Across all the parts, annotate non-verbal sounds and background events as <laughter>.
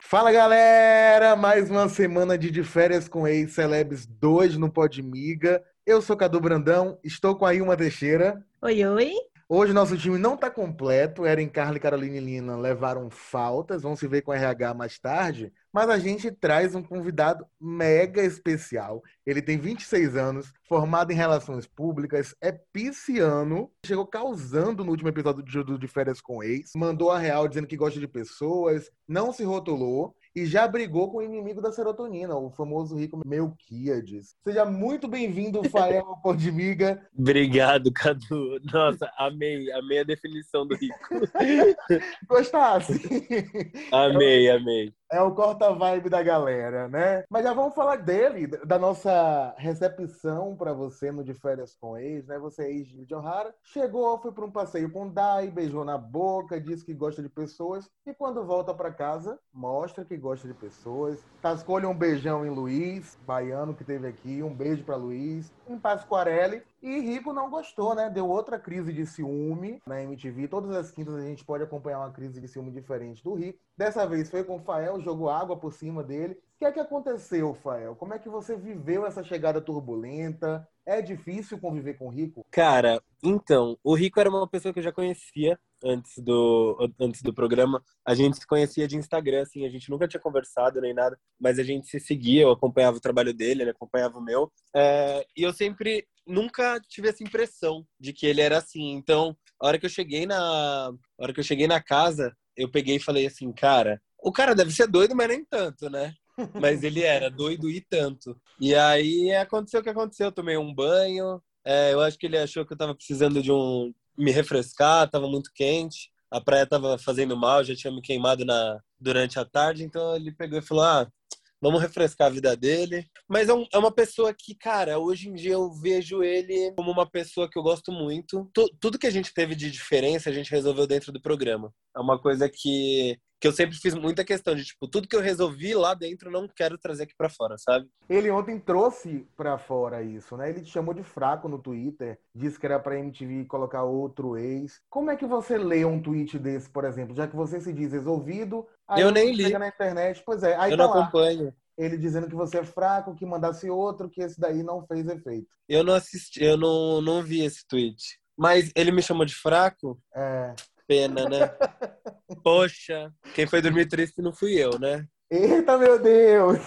Fala galera, mais uma semana de, de férias com ex-celebs 2 no Podmiga. Eu sou Cadu Brandão, estou com a Ilma Teixeira. Oi, oi. Hoje nosso time não está completo, Eren, Carla e Carolina e Lina levaram faltas, vão se ver com RH mais tarde, mas a gente traz um convidado mega especial. Ele tem 26 anos, formado em relações públicas, é pisciano, chegou causando no último episódio de, de Férias com Ex, mandou a real dizendo que gosta de pessoas, não se rotulou e já brigou com o inimigo da serotonina, o famoso rico Melquiades. Seja muito bem-vindo, Fael <laughs> Podmiga. Obrigado, Cadu. Nossa, amei, amei a definição do rico. <laughs> Gostasse? Amei, amei. É o corta-vibe da galera, né? Mas já vamos falar dele, da nossa recepção para você no De Férias com Ex, né? Você é ex de Ohara. Chegou, foi para um passeio com Dai, beijou na boca, disse que gosta de pessoas. E quando volta para casa, mostra que gosta de pessoas. Tascou-lhe um beijão em Luiz, baiano que teve aqui. Um beijo para Luiz. Em Pasquarelli. E Rico não gostou, né? Deu outra crise de ciúme na MTV. Todas as quintas a gente pode acompanhar uma crise de ciúme diferente do Rico. Dessa vez foi com o Fael, jogou água por cima dele. O que é que aconteceu, Fael? Como é que você viveu essa chegada turbulenta? É difícil conviver com o Rico? Cara, então, o Rico era uma pessoa que eu já conhecia antes do, antes do programa. A gente se conhecia de Instagram, assim, a gente nunca tinha conversado nem nada, mas a gente se seguia, eu acompanhava o trabalho dele, ele acompanhava o meu. É, e eu sempre, nunca tive essa impressão de que ele era assim. Então, a hora que eu cheguei na, a hora que eu cheguei na casa, eu peguei e falei assim, cara, o cara deve ser doido, mas nem tanto, né? <laughs> Mas ele era doido e tanto. E aí aconteceu o que aconteceu. Eu tomei um banho. É, eu acho que ele achou que eu tava precisando de um. Me refrescar, tava muito quente. A praia tava fazendo mal, já tinha me queimado na, durante a tarde. Então ele pegou e falou: ah, vamos refrescar a vida dele. Mas é, um, é, uma pessoa que, cara, hoje em dia eu vejo ele como uma pessoa que eu gosto muito. Tudo que a gente teve de diferença, a gente resolveu dentro do programa. É uma coisa que que eu sempre fiz muita questão de, tipo, tudo que eu resolvi lá dentro, não quero trazer aqui para fora, sabe? Ele ontem trouxe para fora isso, né? Ele te chamou de fraco no Twitter, disse que era pra MTV colocar outro ex. Como é que você lê um tweet desse, por exemplo? Já que você se diz resolvido, aí eu nem li. na internet, pois é. Aí eu tá não lá. acompanho. Ele dizendo que você é fraco, que mandasse outro, que esse daí não fez efeito. Eu não assisti, eu não, não vi esse tweet. Mas ele me chamou de fraco? É pena, né? Poxa, quem foi dormir triste não fui eu, né? Eita, meu Deus!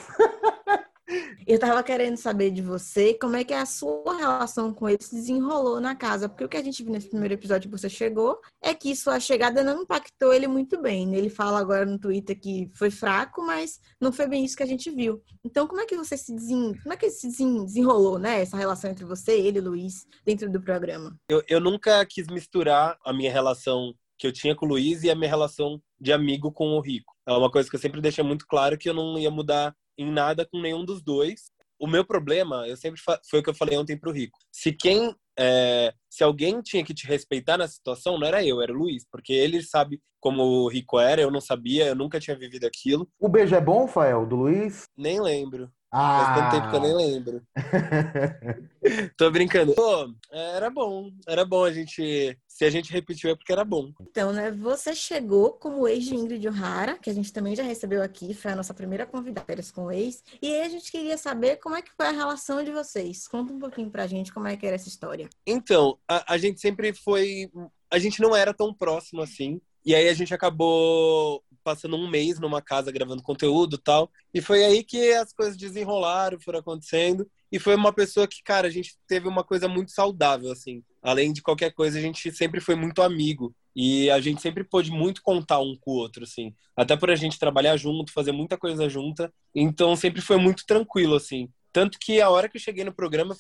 Eu tava querendo saber de você como é que a sua relação com ele se desenrolou na casa, porque o que a gente viu nesse primeiro episódio que você chegou é que sua chegada não impactou ele muito bem. Né? Ele fala agora no Twitter que foi fraco, mas não foi bem isso que a gente viu. Então, como é que você se desen... como é que se desenrolou, né, essa relação entre você, ele e Luiz dentro do programa? Eu, eu nunca quis misturar a minha relação que eu tinha com o Luiz e a minha relação de amigo com o Rico. É uma coisa que eu sempre deixei muito claro que eu não ia mudar em nada com nenhum dos dois. O meu problema, eu sempre foi o que eu falei ontem pro Rico. Se quem é, se alguém tinha que te respeitar na situação, não era eu, era o Luiz, porque ele sabe como o Rico era, eu não sabia, eu nunca tinha vivido aquilo. O beijo é bom, Fael, do Luiz? Nem lembro. Ah. Faz tanto tempo que eu nem lembro. <laughs> Tô brincando. Pô, era bom. Era bom a gente. Se a gente repetiu é porque era bom. Então, né? Você chegou como ex de Ingrid O'Hara, que a gente também já recebeu aqui, foi a nossa primeira convidada com o ex. E aí a gente queria saber como é que foi a relação de vocês. Conta um pouquinho pra gente como é que era essa história. Então, a, a gente sempre foi. A gente não era tão próximo assim. E aí a gente acabou passando um mês numa casa gravando conteúdo tal. E foi aí que as coisas desenrolaram, foram acontecendo. E foi uma pessoa que, cara, a gente teve uma coisa muito saudável, assim. Além de qualquer coisa, a gente sempre foi muito amigo. E a gente sempre pôde muito contar um com o outro, assim. Até por a gente trabalhar junto, fazer muita coisa junta. Então sempre foi muito tranquilo, assim. Tanto que a hora que eu cheguei no programa,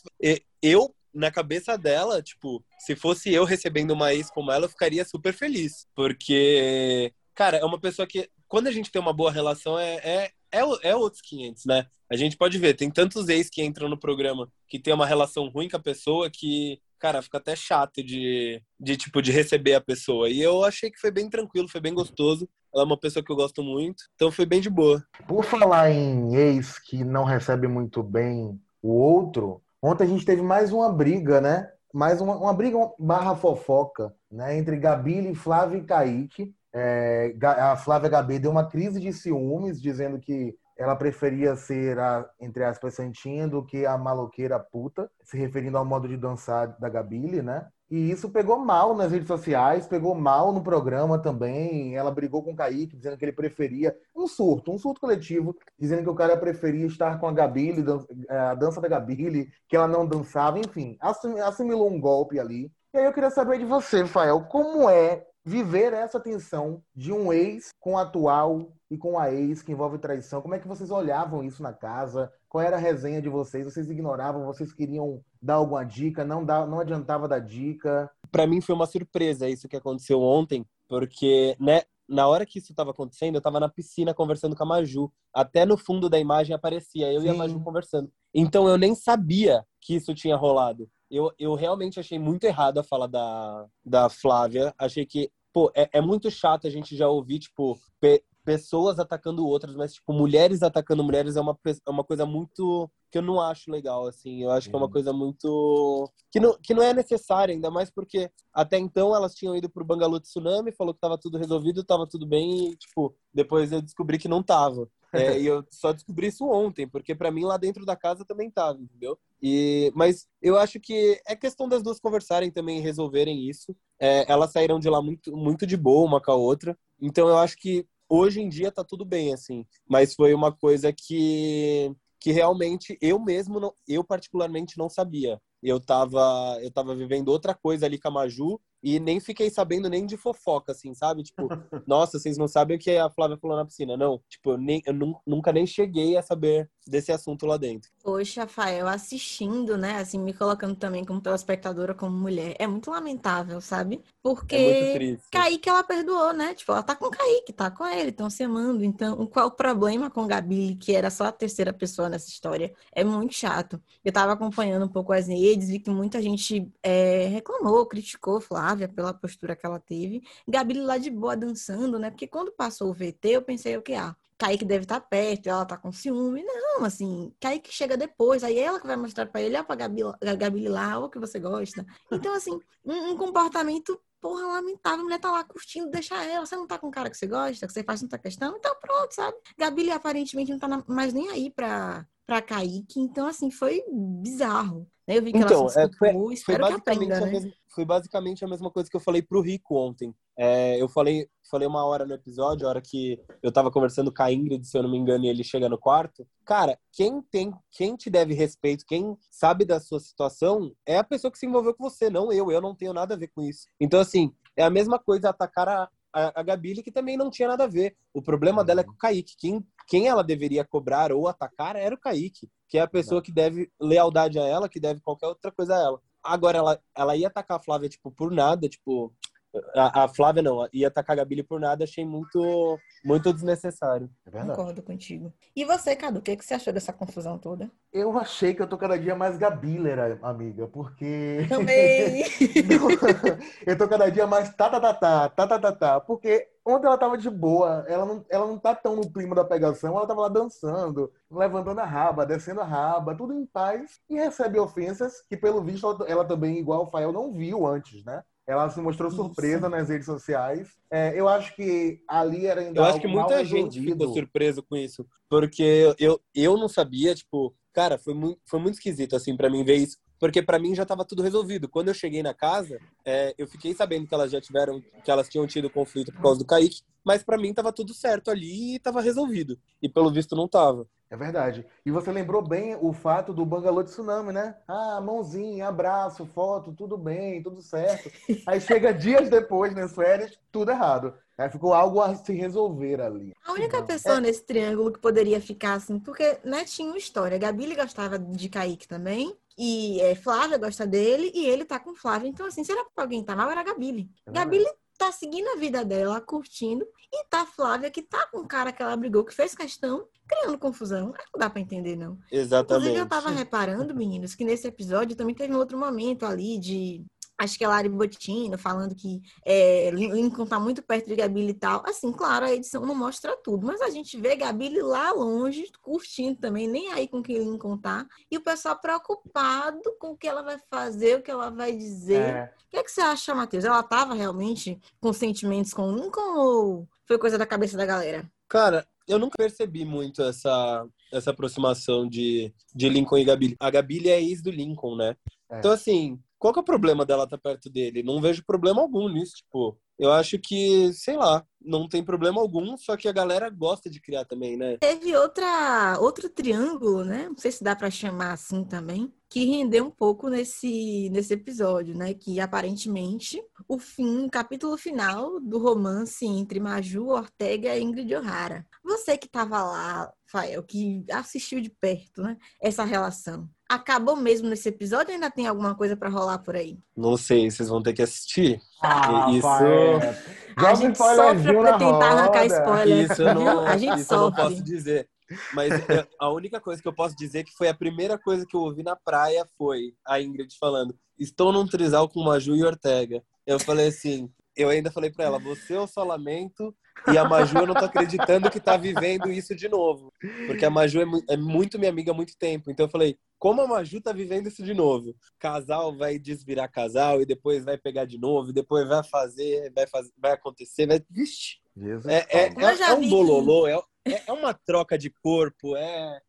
eu, na cabeça dela, tipo, se fosse eu recebendo uma ex como ela, eu ficaria super feliz. Porque cara, é uma pessoa que, quando a gente tem uma boa relação, é, é, é, é outros 500, né? A gente pode ver, tem tantos ex que entram no programa que tem uma relação ruim com a pessoa que, cara, fica até chato de, de tipo, de receber a pessoa. E eu achei que foi bem tranquilo, foi bem gostoso. Ela é uma pessoa que eu gosto muito, então foi bem de boa. Por falar em ex que não recebe muito bem o outro, ontem a gente teve mais uma briga, né? mais uma, uma briga barra fofoca né, entre Gabile, Flávia e Kaique. É, a Flávia Gabi deu uma crise de ciúmes, dizendo que ela preferia ser a, entre aspas, santinha do que a maloqueira puta, se referindo ao modo de dançar da Gabile, né? E isso pegou mal nas redes sociais, pegou mal no programa também. Ela brigou com o Kaique, dizendo que ele preferia um surto, um surto coletivo, dizendo que o cara preferia estar com a Gabile, a dança da Gabile, que ela não dançava, enfim, assimilou um golpe ali. E aí eu queria saber de você, Fael, como é viver essa tensão de um ex com o atual e com a ex que envolve traição. Como é que vocês olhavam isso na casa? Qual era a resenha de vocês? Vocês ignoravam? Vocês queriam dar alguma dica? Não, dá, não adiantava dar dica? Para mim foi uma surpresa isso que aconteceu ontem, porque, né, na hora que isso estava acontecendo, eu estava na piscina conversando com a Maju. Até no fundo da imagem aparecia eu Sim. e a Maju conversando. Então eu nem sabia que isso tinha rolado. Eu, eu realmente achei muito errado a fala da, da Flávia. Achei que pô, é, é muito chato a gente já ouvir, tipo, pe pessoas atacando outras, mas, tipo, mulheres atacando mulheres é uma, é uma coisa muito que eu não acho legal, assim. Eu acho que é uma uhum. coisa muito. que não, que não é necessária, ainda mais porque até então elas tinham ido pro Bangalô Tsunami, falou que tava tudo resolvido, tava tudo bem, e, tipo, depois eu descobri que não tava. É, e eu só descobri isso ontem, porque para mim lá dentro da casa também tava, entendeu? E, mas eu acho que é questão das duas conversarem também e resolverem isso. É, elas saíram de lá muito, muito de boa uma com a outra. Então eu acho que hoje em dia tá tudo bem, assim. Mas foi uma coisa que, que realmente eu mesmo, não, eu particularmente não sabia. Eu tava, eu tava vivendo outra coisa ali com a Maju e nem fiquei sabendo nem de fofoca, assim, sabe? Tipo, <laughs> nossa, vocês não sabem o que a Flávia falou na piscina. Não, tipo, nem, eu nunca nem cheguei a saber desse assunto lá dentro. Poxa, Fael, assistindo, né, assim, me colocando também como telespectadora, como mulher, é muito lamentável, sabe? Porque é. Kaique ela perdoou, né? Tipo, ela tá com o Kaique, tá com ele, estão se amando. Então, qual o problema com Gabi, que era só a terceira pessoa nessa história? É muito chato. Eu tava acompanhando um pouco as redes, vi que muita gente é, reclamou, criticou Flávia pela postura que ela teve. Gabi lá de boa dançando, né? Porque quando passou o VT, eu pensei o que? Ah, Kaique deve estar tá perto, ela tá com ciúme. Não, assim, Kaique chega depois, aí ela que vai mostrar para ele, ó, pra Gabi, Gabi lá, o que você gosta. Então, assim, um, um, comportamento, porra, lamentável. A mulher tá lá curtindo, deixa ela. Você não tá com o cara que você gosta, que você faz muita questão? Então, pronto, sabe? Gabi aparentemente não tá mais nem aí pra, pra Kaique. Então, assim, foi bizarro. Eu vi que então, ela se é, foi, foi basicamente aprenda, né? mesma, foi basicamente a mesma coisa que eu falei pro Rico ontem. É, eu falei, falei uma hora no episódio, a hora que eu tava conversando com a Ingrid, se eu não me engano, e ele chega no quarto. Cara, quem tem, quem te deve respeito, quem sabe da sua situação, é a pessoa que se envolveu com você, não eu. Eu não tenho nada a ver com isso. Então, assim, é a mesma coisa atacar a, a, a Gabi, que também não tinha nada a ver. O problema dela é com o Kaique. Quem, quem ela deveria cobrar ou atacar era o Kaique que é a pessoa que deve lealdade a ela, que deve qualquer outra coisa a ela. Agora, ela, ela ia atacar a Flávia, tipo, por nada, tipo, a, a, Flávia não, ia atacar a por nada, achei muito, muito desnecessário. É verdade. Concordo contigo. E você, Cadu, o que, que você achou dessa confusão toda? Eu achei que eu tô cada dia mais gabilera, amiga, porque. Também! <laughs> eu tô cada dia mais tatatatá, tatatatá, porque ontem ela tava de boa, ela não, ela não tá tão no clima da pegação, ela tava lá dançando, levantando a raba, descendo a raba, tudo em paz, e recebe ofensas que, pelo visto, ela, ela também, igual o Fael, não viu antes, né? Ela se mostrou surpresa nas redes sociais. É, eu acho que ali era ainda. Eu acho que muita gente ficou surpresa com isso. Porque eu, eu não sabia, tipo, cara, foi muito, foi muito esquisito, assim, para mim ver isso. Porque para mim já estava tudo resolvido. Quando eu cheguei na casa, é, eu fiquei sabendo que elas já tiveram, que elas tinham tido conflito por causa do Kaique, mas para mim tava tudo certo ali e tava resolvido. E pelo visto não tava. É verdade. E você lembrou bem o fato do Bangalô de Tsunami, né? Ah, mãozinha, abraço, foto, tudo bem, tudo certo. <laughs> Aí chega dias depois nas férias, tudo errado. Aí ficou algo a se resolver ali. A única pessoa é... nesse triângulo que poderia ficar assim, porque né, tinha uma história. Gabi gostava de Kaique também. E é, Flávia gosta dele e ele tá com Flávia. Então, assim, será que alguém tá mal? Era a Gabi. É Gabi tá seguindo a vida dela, curtindo, e tá Flávia, que tá com o cara que ela brigou, que fez questão, criando confusão. Não dá pra entender, não. Exatamente. Inclusive, eu tava reparando, meninos, que nesse episódio também teve um outro momento ali de acho que é Lari Bottino, falando que é, Lincoln tá muito perto de Gabi e tal. Assim, claro, a edição não mostra tudo, mas a gente vê Gabi lá longe, curtindo também, nem aí com quem Lincoln tá. E o pessoal preocupado com o que ela vai fazer, o que ela vai dizer. É. O que, é que você acha, Matheus? Ela tava realmente com sentimentos com Lincoln ou foi coisa da cabeça da galera? Cara, eu nunca percebi muito essa, essa aproximação de, de Lincoln e Gabi. A Gabi é ex do Lincoln, né? É. Então, assim, qual que é o problema dela estar tá perto dele? Não vejo problema algum nisso, tipo, eu acho que, sei lá, não tem problema algum, só que a galera gosta de criar também, né? Teve outra, outro triângulo, né? Não sei se dá para chamar assim também, que rendeu um pouco nesse, nesse episódio, né? Que aparentemente o fim, o capítulo final do romance entre Maju, Ortega e Ingrid O'Hara. Você que estava lá, Fael, que assistiu de perto, né? Essa relação acabou mesmo nesse episódio ou ainda tem alguma coisa para rolar por aí? Não sei, vocês vão ter que assistir. Ah, isso. A gente sofre pra tentar arrancar spoiler. Isso eu não, a gente isso eu não posso dizer. Mas a única coisa que eu posso dizer que foi a primeira coisa que eu ouvi na praia foi a Ingrid falando: Estou num trisal com Maju e Ortega. Eu falei assim, eu ainda falei para ela: Você eu só lamento e a Maju, eu não tô acreditando que tá vivendo isso de novo. Porque a Maju é, é, muito minha amiga há muito tempo. Então eu falei, como a Maju tá vivendo isso de novo? Casal vai desvirar casal e depois vai pegar de novo, e depois vai fazer, vai, fazer, vai acontecer, vai. Vixe! É, é, é, é, um bololô, é, é, é uma troca de corpo, é.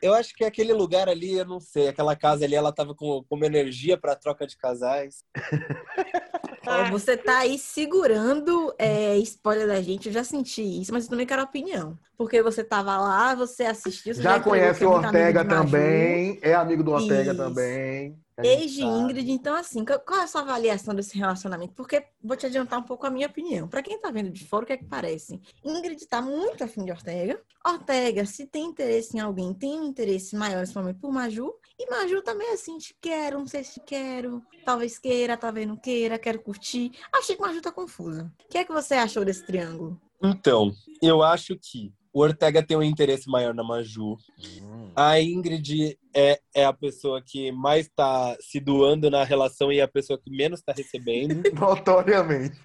Eu acho que aquele lugar ali, eu não sei, aquela casa ali, ela tava com, com uma energia para troca de casais. <laughs> você tá aí segurando é, spoiler da gente, eu já senti isso, mas eu também quero opinião. Porque você tava lá, você assistiu. Você já, já conhece o Ortega também, é amigo do Ortega isso. também. Ex de Ingrid, então assim, qual é a sua avaliação desse relacionamento? Porque vou te adiantar um pouco a minha opinião. Para quem tá vendo de fora, o que é que parece? Ingrid tá muito afim de Ortega. Ortega, se tem interesse em alguém, tem um interesse maior nesse momento por Maju. E Maju também assim, te quero, não sei se quero, talvez queira, talvez não queira, quero curtir. Achei que Maju tá confusa. O que é que você achou desse triângulo? Então, eu acho que o Ortega tem um interesse maior na Maju. Hum. A Ingrid é, é a pessoa que mais está se doando na relação e é a pessoa que menos está recebendo. <laughs> Notoriamente.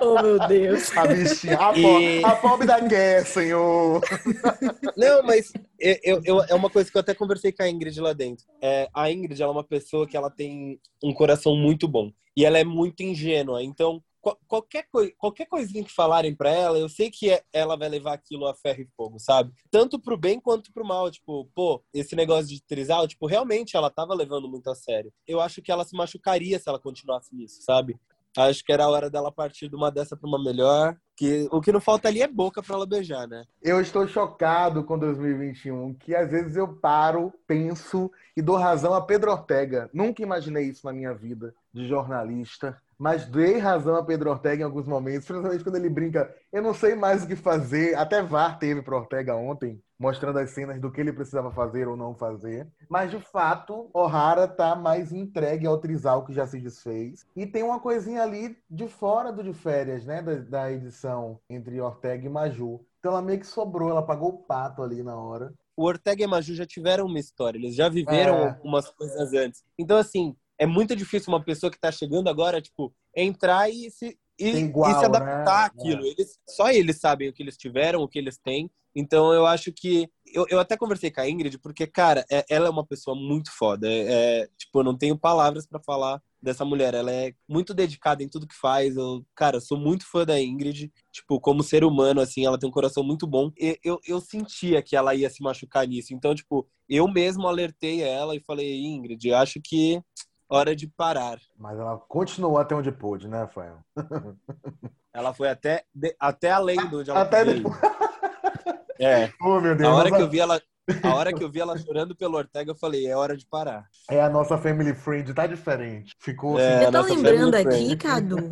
oh, meu Deus. A bichinha. A, e... a pobre da guerra, senhor. <laughs> Não, mas eu, eu, é uma coisa que eu até conversei com a Ingrid lá dentro. É, a Ingrid ela é uma pessoa que ela tem um coração muito bom. E ela é muito ingênua. Então, qualquer, coi qualquer coisinha que falarem para ela, eu sei que é, ela vai levar aquilo a ferro e fogo, sabe? Tanto pro bem quanto pro mal. Tipo, pô, esse negócio de trisal, tipo, realmente ela tava levando muito a sério. Eu acho que ela se machucaria se ela continuasse nisso, sabe? Acho que era a hora dela partir de uma dessa para uma melhor. Que o que não falta ali é boca para ela beijar, né? Eu estou chocado com 2021, que às vezes eu paro, penso e dou razão a Pedro Ortega. Nunca imaginei isso na minha vida de jornalista mas dei razão a Pedro Ortega em alguns momentos, principalmente quando ele brinca, eu não sei mais o que fazer. Até VAR teve para Ortega ontem, mostrando as cenas do que ele precisava fazer ou não fazer. Mas de fato, O'Hara tá mais entregue ao trisal que já se desfez. E tem uma coisinha ali de fora do de férias, né, da, da edição entre Ortega e Maju. Então ela meio que sobrou, ela pagou o pato ali na hora. O Ortega e Maju já tiveram uma história, eles já viveram é. algumas coisas antes. Então, assim, é muito difícil uma pessoa que está chegando agora, tipo, entrar e se, e, igual, e se adaptar né? àquilo. É. Eles, só eles sabem o que eles tiveram, o que eles têm. Então eu acho que. Eu, eu até conversei com a Ingrid, porque, cara, é, ela é uma pessoa muito foda. É, é tipo, eu não tenho palavras para falar dessa mulher. Ela é muito dedicada em tudo que faz. Eu, cara, sou muito fã da Ingrid. Tipo, como ser humano, assim, ela tem um coração muito bom. E, eu, eu sentia que ela ia se machucar nisso. Então, tipo, eu mesmo alertei ela e falei, Ingrid, acho que hora de parar. Mas ela continuou até onde pôde, né, Rafael? <laughs> ela foi até, de, até além do onde ela Até depois. <laughs> É. Oh, meu Deus. A hora, que eu vi ela, a hora que eu vi ela <laughs> chorando pelo Ortega, eu falei, é hora de parar. É a nossa family friend, tá diferente. Ficou é, assim. Eu tô lembrando aqui, Cadu,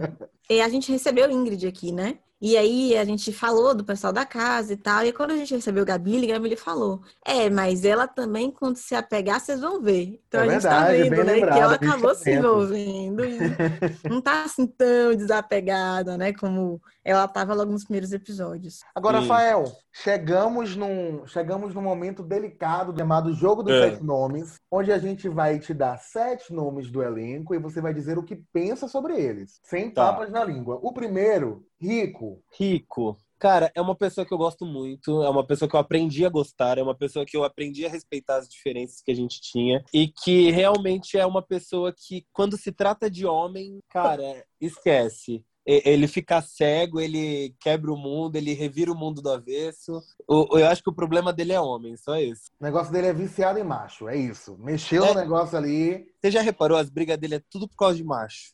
é, a gente recebeu Ingrid aqui, né? E aí a gente falou do pessoal da casa e tal. E quando a gente recebeu Gabi, Gabi falou: É, mas ela também, quando se apegar, vocês vão ver. Então É a gente tá verdade, vendo, bem né? lembrado, que ela acabou tá se envolvendo <laughs> não tá assim tão desapegada, né? Como ela tava logo nos primeiros episódios. Agora, Sim. Rafael, chegamos num, chegamos num momento delicado chamado Jogo dos É. Sete Nomes, onde a gente vai te dar sete nomes do elenco e você vai dizer o que pensa sobre eles, sem Tá. papas na língua. O primeiro, Rico. Rico. Cara, é uma pessoa que eu gosto muito, é uma pessoa que eu aprendi a gostar, é uma pessoa que eu aprendi a respeitar as diferenças que a gente tinha e que realmente é uma pessoa que, quando se trata de homem, cara, esquece. Ele fica cego, ele quebra o mundo, ele revira o mundo do avesso. Eu acho que o problema dele é homem, só isso. O negócio dele é viciado em macho, é isso. Mexeu É. no negócio ali. Você já reparou, as brigas dele é tudo por causa de macho.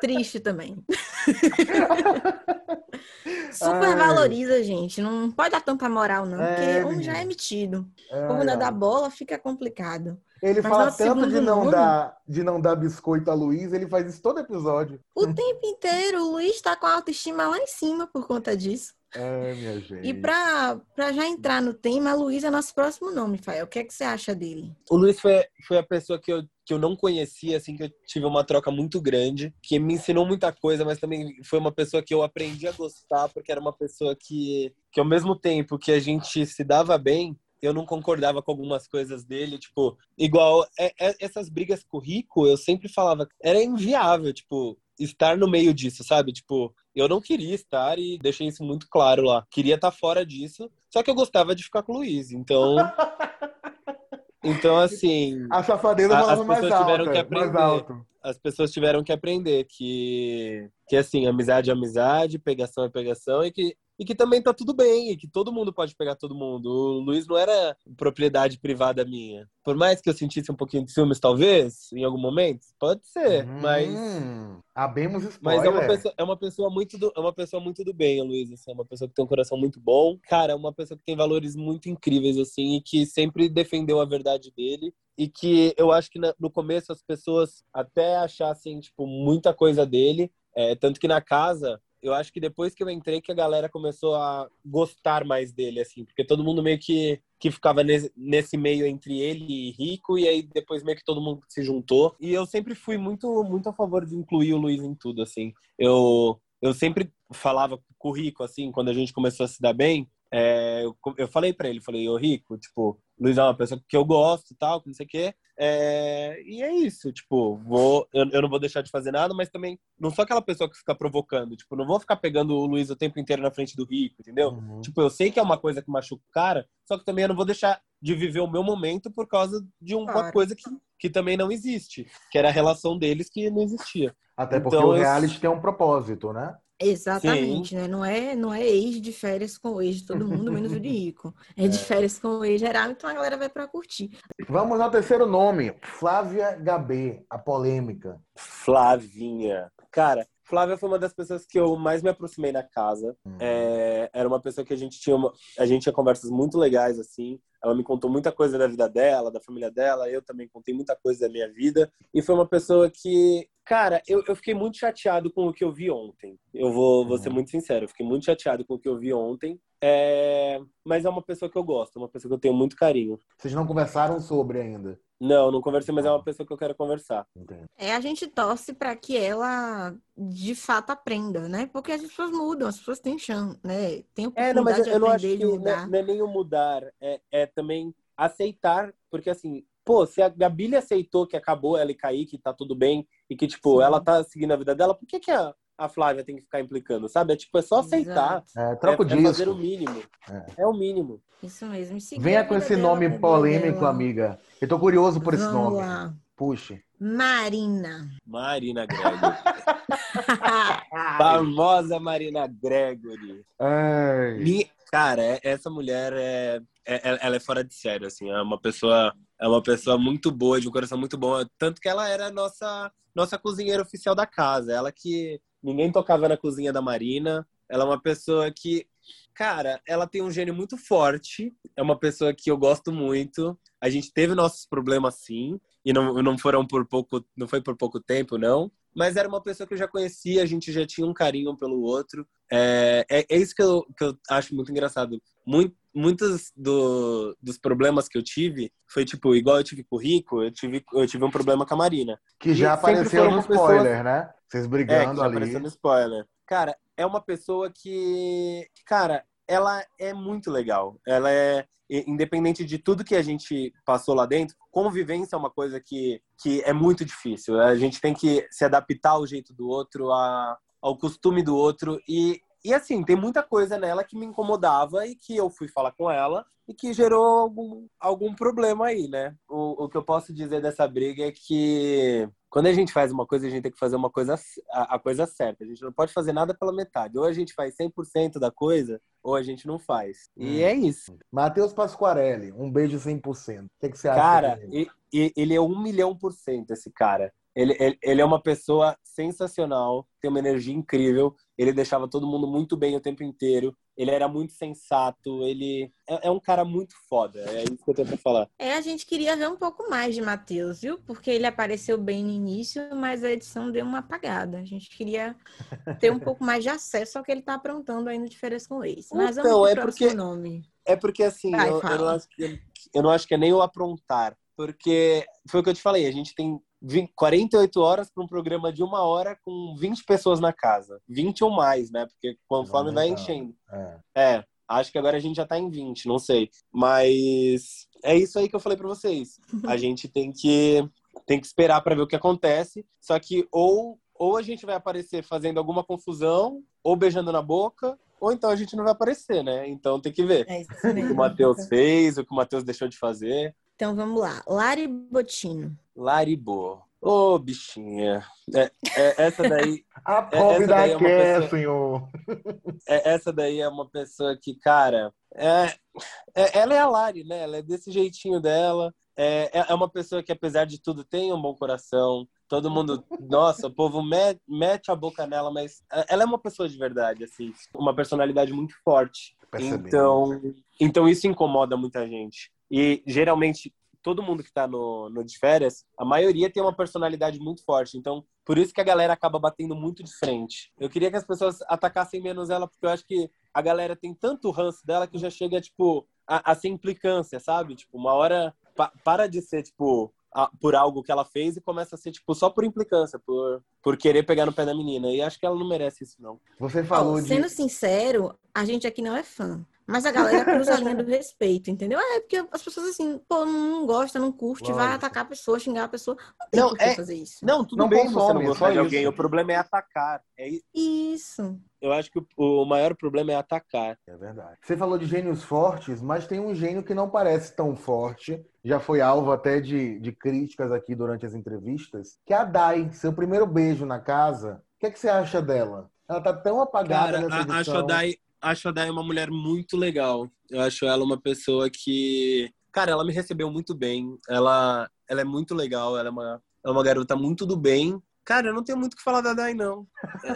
Triste também. <laughs> Super Ai. valoriza, gente. Não pode dar tanta moral, não, É, porque um menino. já é metido. Ai, Quando dá ai. da bola, fica complicado. Ele Mas fala tanto de não, nome- dar, de não dar biscoito a Luiz, ele faz isso todo episódio. O tempo inteiro, o Luiz tá com a autoestima lá em cima por conta disso. Ai, minha gente. E pra, pra já entrar no tema, a Luiz é nosso próximo nome, Fael. O que, é que você acha dele? O Luiz foi, foi a pessoa que eu, que eu não conhecia, assim, que eu tive uma troca muito grande, que me ensinou muita coisa, mas também foi uma pessoa que eu aprendi a gostar, porque era uma pessoa que, que ao mesmo tempo que a gente se dava bem, eu não concordava com algumas coisas dele, tipo, igual é- é- essas brigas com o Rico, eu sempre falava, era inviável, tipo, estar no meio disso, sabe? Tipo, eu não queria estar e deixei isso muito claro lá. Queria estar fora disso, só que eu gostava de ficar com o Luiz, então... <laughs> Então, assim, A safadeza falava as mais pessoas tiveram alta, que aprender. mais alto. as pessoas tiveram que aprender que, que assim, amizade é amizade, pegação é pegação, e que, e que também tá tudo bem, e que todo mundo pode pegar todo mundo. O Luiz não era propriedade privada minha. Por mais que eu sentisse um pouquinho de ciúmes, talvez, em algum momento, pode ser, mas. Hum, abemos spoiler. Mas é uma, pessoa, é, uma pessoa muito do, é uma pessoa muito do bem, Luísa. Assim, é uma pessoa que tem um coração muito bom. Cara, é uma pessoa que tem valores muito incríveis, assim, e que sempre defendeu a verdade dele. E que eu acho que no começo as pessoas até achassem, tipo, muita coisa dele. É, tanto que na casa, eu acho que depois que eu entrei, que a galera começou a gostar mais dele, assim. Porque todo mundo meio que, que ficava nesse, nesse meio entre ele e Rico. E aí depois meio que todo mundo se juntou. E eu sempre fui muito, muito a favor de incluir o Luiz em tudo, assim. Eu, eu sempre falava com o Rico, assim, quando a gente começou a se dar bem, é, eu, eu falei pra ele, falei, ô Rico, tipo, Luiz é uma pessoa que eu gosto e tal, que não sei o quê. É, e é isso, tipo, vou, eu, eu não vou deixar de fazer nada, mas também não sou aquela pessoa que fica provocando, tipo, não vou ficar pegando o Luiz o tempo inteiro na frente do Rico, entendeu? Uhum. Tipo, eu sei que é uma coisa que machuca o cara, só que também eu não vou deixar de viver o meu momento por causa de uma Claro. coisa que, que também não existe, que era a relação deles que não existia. Até porque Então, o eu- reality tem um propósito, né? Exatamente, né? Não é, não é ex de férias com o ex de todo mundo, menos o de rico. É de férias com o ex geral, então a galera vai pra curtir. Vamos ao terceiro nome. Flávia Gabê, a polêmica. Flavinha. Cara, Flávia foi uma das pessoas que eu mais me aproximei na casa. Hum. É, era uma pessoa que a gente tinha uma, a gente tinha conversas muito legais assim. Ela me contou muita coisa da vida dela, da família dela. Eu também contei muita coisa da minha vida. E foi uma pessoa que, cara, eu, eu fiquei muito chateado com o que eu vi ontem. Eu vou, vou ser Uhum. muito sincero, eu fiquei muito chateado com o que eu vi ontem. É, mas é uma pessoa que eu gosto, uma pessoa que eu tenho muito carinho. Vocês não conversaram sobre ainda. Não, não conversei, mas é uma pessoa que eu quero conversar. É, a gente torce pra que ela de fato aprenda, né? Porque as pessoas mudam, as pessoas têm chance, né? Tem É, não, mas oportunidade eu, eu não acho que é, mudar. não é nem o mudar, é, é também aceitar, porque assim, pô, se a Gabi aceitou que acabou ela e Kaique, tá tudo bem, e que, tipo, Sim. ela tá seguindo a vida dela, por que, que a, a Flávia tem que ficar implicando, sabe? É tipo, é só aceitar. Exato. É, troco é, disso. é fazer o mínimo. É. É, o mínimo. Isso mesmo. e seguir Venha com esse dela, nome a vida polêmico, dela. amiga. Eu tô curioso por esse Vamos nome. lá. Puxe. Marina. Marina <laughs> Gregory. Famosa Marina Gregory. Ai. Mi- Cara, é- essa mulher é, é- ela é fora de sério, assim, é uma pessoa, é uma pessoa muito boa, de um coração muito bom, tanto que ela era a nossa nossa cozinheira oficial da casa, ela que ninguém tocava na cozinha da Marina, ela é uma pessoa que, cara, ela tem um gênio muito forte, é uma pessoa que eu gosto muito. A gente teve nossos problemas sim, e não, não foram por pouco, não foi por pouco tempo, não. mas era uma pessoa que eu já conhecia, a gente já tinha um carinho pelo outro. É, é, é isso que eu, que eu acho muito engraçado. Muito, muitos do, dos problemas que eu tive foi tipo, igual eu tive com o Rico, eu tive, eu tive um problema com a Marina. Que já apareceu no spoiler, pessoas... né? Vocês brigando é, ali. apareceu no spoiler. Cara, é uma pessoa que, cara, ela é muito legal. Ela é independente de tudo que a gente passou lá dentro, convivência é uma coisa que, que é muito difícil. A gente tem que se adaptar ao jeito do outro, a, ao costume do outro e e assim, tem muita coisa nela que me incomodava e que eu fui falar com ela e que gerou algum, algum problema aí, né? O, o que eu posso dizer dessa briga é que quando a gente faz uma coisa, a gente tem que fazer uma coisa a, a coisa certa. A gente não pode fazer nada pela metade. Ou a gente faz 100% da coisa, ou a gente não faz. E hum. é isso. Matheus Pasquarelli, um beijo 100%. O que, que você acha? Cara, ele é um milhão por cento, esse cara. Ele, ele, ele, é uma pessoa sensacional, tem uma energia incrível. Ele deixava todo mundo muito bem o tempo inteiro. Ele era muito sensato. Ele é, é um cara muito foda. É isso que eu tenho pra falar. É, a gente queria ver um pouco mais de Matheus, viu? Porque ele apareceu bem no início, mas a edição deu uma apagada. A gente queria ter um pouco mais de acesso ao que ele tá aprontando aí no Diferença com Ex. Mas então, vamos é porque, nome. É porque assim, eu, eu, não acho que, eu não acho que é nem o aprontar. Porque foi o que eu te falei, a gente tem 20, 48 horas para um programa de uma hora com 20 pessoas na casa. 20 ou mais, né? Porque conforme vai enchendo. É. é. acho que agora a gente já tá em 20, não sei. Mas é isso aí que eu falei para vocês. A <laughs> gente tem que tem que esperar para ver o que acontece. Só que ou ou a gente vai aparecer fazendo alguma confusão, ou beijando na boca, ou então a gente não vai aparecer, né? Então tem que ver é o que o Matheus fez, o que o Matheus deixou de fazer. Então vamos lá. Lari Botino. Laribô. Ô, oh, bichinha. É, é, essa daí. <laughs> a é, pobre da é pessoa, senhor. É, essa daí é uma pessoa que, cara. É, é, ela é a Lari, né? Ela é desse jeitinho dela. É, é uma pessoa que, apesar de tudo, tem um bom coração. Todo mundo, nossa, o povo met, mete a boca nela, mas ela é uma pessoa de verdade, assim, uma personalidade muito forte. Então, então isso incomoda muita gente. E geralmente todo mundo que está no, no de férias, a maioria tem uma personalidade muito forte. Então, por isso que a galera acaba batendo muito de frente. Eu queria que as pessoas atacassem menos ela, porque eu acho que a galera tem tanto ranço dela que já chega, tipo, a, a ser implicância, sabe? Tipo, uma hora pa, para de ser, tipo, a, por algo que ela fez e começa a ser, tipo, só por implicância, por, por querer pegar no pé da menina. E acho que ela não merece isso, não. Você falou oh, de... Sendo sincero, a gente aqui não é fã. Mas a galera cruza a linha do <laughs> respeito, entendeu? É porque as pessoas assim, pô, não gosta, não curte, Lógico. vai atacar a pessoa, xingar a pessoa. Não tem não, é... fazer isso. Não, tudo não bem consome, você não gostar de alguém. O problema é atacar. É isso. Eu acho que o, maior problema é atacar. É verdade. Você falou de gênios fortes, mas tem um gênio que não parece tão forte. Já foi alvo até de, de críticas aqui durante as entrevistas. Que é a Dai, seu primeiro beijo na casa. O que, é que você acha dela? Ela tá tão apagada Cara, nessa edição. Acho a Dai acho a Dai uma mulher muito legal. Eu acho ela uma pessoa que. Cara, ela me recebeu muito bem. Ela, ela é muito legal. Ela é, uma, é uma garota muito do bem. Cara, eu não tenho muito o que falar da Dai, não.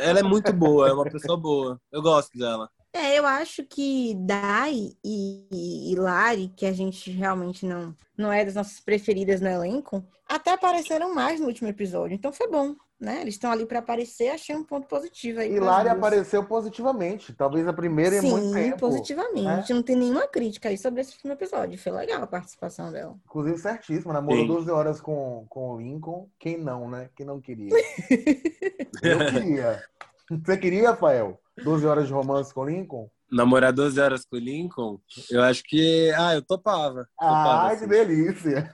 Ela é muito boa, é uma pessoa boa. Eu gosto dela. É, eu acho que Dai e, e Lari, que a gente realmente não, não é das nossas preferidas no elenco, até apareceram mais no último episódio. Então foi bom né? Eles estão ali para aparecer, achei um ponto positivo aí. Lari apareceu positivamente, talvez a primeira Sim, em muito tempo. positivamente. Né? Não tem nenhuma crítica aí sobre esse último episódio. Foi legal a participação dela. Inclusive, certíssima. Namorou Sim. 12 horas com, com o Lincoln. Quem não, né? Quem não queria? <laughs> Eu queria. Você queria, Rafael? 12 horas de romance com o Lincoln? Namorar 12 horas com o Lincoln? Eu acho que. Ah, eu topava. topava ah, que delícia!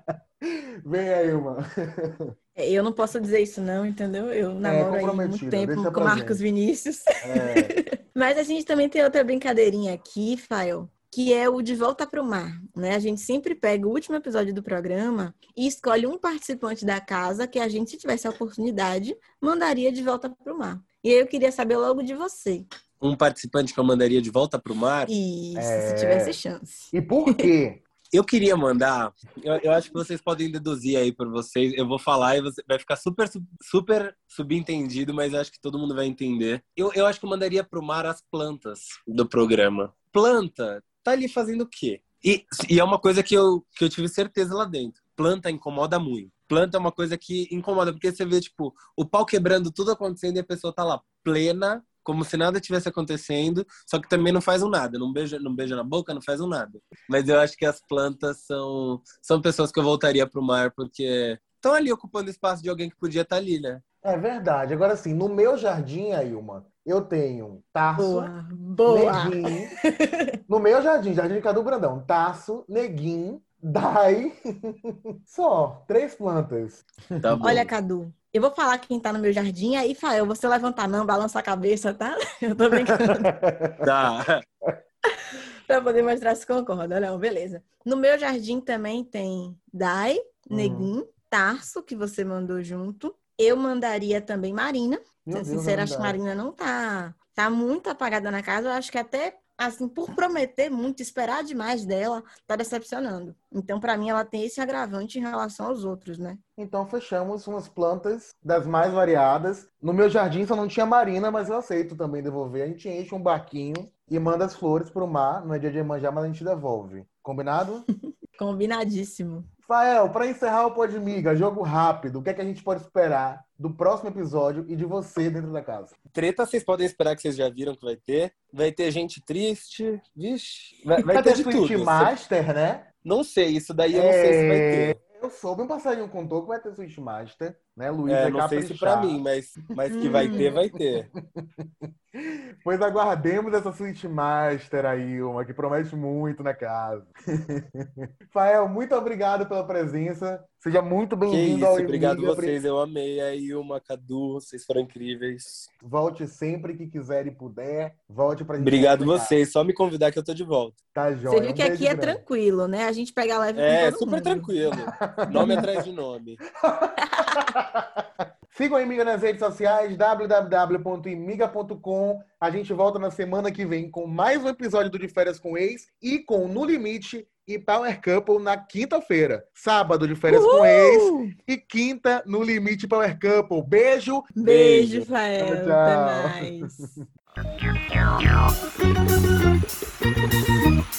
<laughs> Vem aí, mano. É, eu não posso dizer isso, não, entendeu? Eu é, namoro é, aí muito tempo com Marcos gente. Vinícius. É. <laughs> Mas a gente também tem outra brincadeirinha aqui, Fael, que é o De Volta para o Mar. Né? A gente sempre pega o último episódio do programa e escolhe um participante da casa que a gente, se tivesse a oportunidade, mandaria de volta para o mar. E aí eu queria saber logo de você. Um participante que eu mandaria de volta para o mar? Isso, é... se tivesse chance. E por quê? <laughs> Eu queria mandar, eu, eu, acho que vocês podem deduzir aí por vocês. Eu vou falar e você, vai ficar super, super subentendido, mas acho que todo mundo vai entender. Eu, eu acho que eu mandaria pro mar as plantas do programa. Planta tá ali fazendo o quê? E, e é uma coisa que eu, que eu tive certeza lá dentro. Planta incomoda muito planta é uma coisa que incomoda, porque você vê, tipo, o pau quebrando, tudo acontecendo e a pessoa tá lá plena, como se nada tivesse acontecendo, só que também não faz um nada, não beija, não beija na boca, não faz um nada. Mas eu acho que as plantas são, são pessoas que eu voltaria pro mar, porque estão ali ocupando espaço de alguém que podia estar tá ali, né? É verdade. Agora, assim, no meu jardim, Ailma, eu tenho Tarso, boa, boa. Neguinho. No meu jardim, Jardim de Cadu Brandão, Tarso, Neguinho, Dai. <laughs> Só, três plantas. Tá Olha, Cadu, eu vou falar quem tá no meu jardim, aí, Fael, você levantar não, balança a cabeça, tá? <laughs> Eu tô brincando. <laughs> tá. pra poder mostrar se concorda. Não, beleza. No meu jardim também tem Dai, hum. Neguinho, Tarso, que você mandou junto, eu mandaria também Marina. Meu sincera, acho que Marina não tá, tá muito apagada na casa. Eu acho que até, assim, por prometer muito, esperar demais dela, tá decepcionando. Então, para mim, ela tem esse agravante em relação aos outros, né? Então, fechamos umas plantas das mais variadas. No meu jardim só não tinha Marina, mas eu aceito também devolver. A gente enche um barquinho e manda as flores pro mar. Não é dia de manjar, mas a gente devolve. Combinado? <laughs> Combinadíssimo. Fael, para encerrar o Podmiga, jogo rápido, o que é que a gente pode esperar do próximo episódio e de você dentro da casa? Treta, vocês podem esperar que vocês já viram que vai ter. Vai ter gente triste. Vixe. Vai, vai ter, ter de tudo. Master, né? Não sei, isso daí eu não sei se vai ter. É, eu soube, um passarinho contou que vai ter Switchmaster, né? Luiz é, não sei se pra mim, mas, mas que vai ter, vai ter. <laughs> pois aguardemos essa Switchmaster aí, uma que promete muito na casa. <laughs> Fael, muito obrigado pela presença. Seja muito bem-vindo ao Obrigado a vocês, eu amei aí, uma Cadu, vocês foram incríveis. Volte sempre que quiser e puder. Volte pra gente. Obrigado vocês, só me convidar que eu tô de volta. Tá, João. Você viu um que aqui é tranquilo, né? A gente pega leve É, super mundo. tranquilo. <laughs> Nome atrás de nome. Sigam a Imiga nas redes sociais, www.imiga.com. A gente volta na semana que vem com mais um episódio do De Férias com Ex e com No Limite e Power Couple na quinta-feira. Sábado de férias Uhul! com ex e quinta no Limite Power Couple. Beijo. Beijo, Beijo. Fael. Tchau, tchau. Até mais. <laughs>